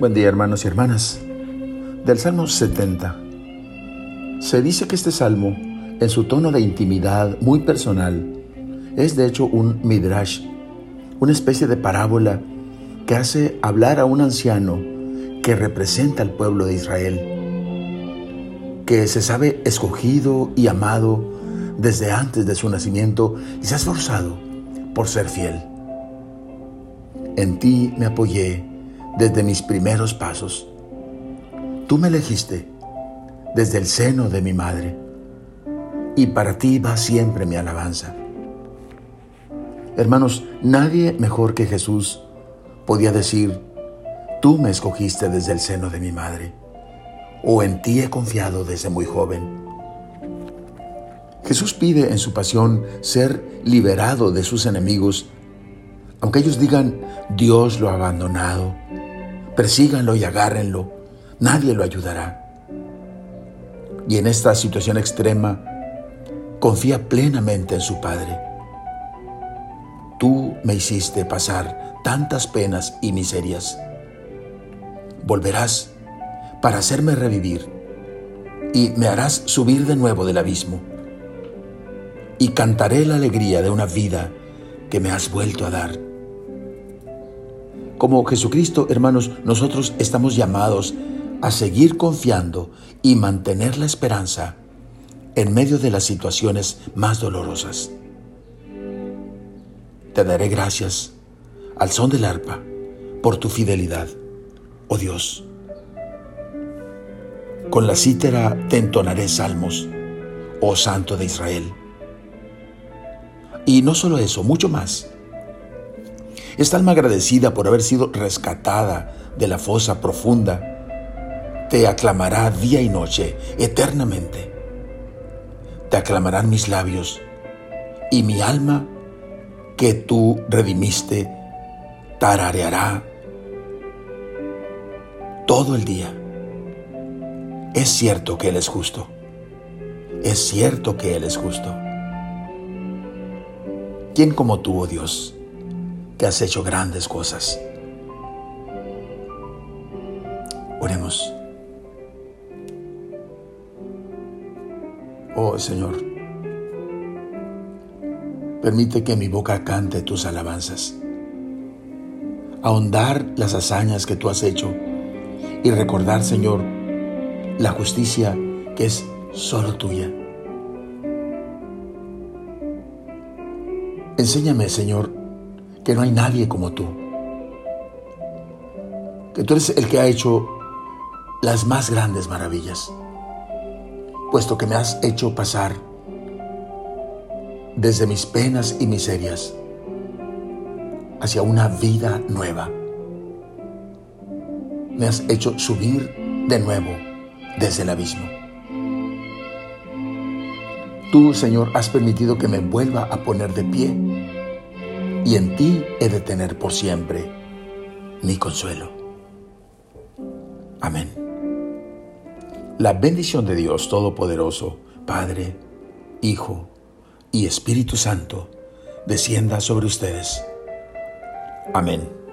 Buen día hermanos y hermanas. Del Salmo 70. Se dice que este salmo, en su tono de intimidad muy personal, es de hecho un midrash, una especie de parábola que hace hablar a un anciano que representa al pueblo de Israel, que se sabe escogido y amado desde antes de su nacimiento y se ha esforzado por ser fiel. En ti me apoyé desde mis primeros pasos. Tú me elegiste desde el seno de mi madre y para ti va siempre mi alabanza. Hermanos, nadie mejor que Jesús podía decir, tú me escogiste desde el seno de mi madre, o en ti he confiado desde muy joven. Jesús pide en su pasión ser liberado de sus enemigos, aunque ellos digan, Dios lo ha abandonado, persíganlo y agárrenlo, nadie lo ayudará. Y en esta situación extrema, confía plenamente en su Padre. Tú me hiciste pasar tantas penas y miserias. Volverás para hacerme revivir y me harás subir de nuevo del abismo y cantaré la alegría de una vida que me has vuelto a dar. Como Jesucristo, hermanos, nosotros estamos llamados a seguir confiando y mantener la esperanza en medio de las situaciones más dolorosas. Te daré gracias al son del arpa por tu fidelidad, oh Dios. Con la cítara te entonaré salmos, oh Santo de Israel. Y no solo eso, mucho más. Esta alma agradecida por haber sido rescatada de la fosa profunda, te aclamará día y noche, eternamente. Te aclamarán mis labios y mi alma que tú redimiste tarareará todo el día. Es cierto que Él es justo. Es cierto que Él es justo. ¿Quién como tú, oh Dios, has hecho grandes cosas? Oremos. Oh Señor, permite que mi boca cante tus alabanzas, ahondar las hazañas que tú has hecho y recordar, Señor, la justicia que es solo tuya. Enséñame, Señor, que no hay nadie como tú. Que tú eres el que ha hecho las más grandes maravillas, puesto que me has hecho pasar desde mis penas y miserias hacia una vida nueva. Me has hecho subir de nuevo desde el abismo. Tú, Señor, has permitido que me vuelva a poner de pie y en ti he de tener por siempre mi consuelo. Amén. La bendición de Dios Todopoderoso, Padre, Hijo y Espíritu Santo, descienda sobre ustedes. Amén.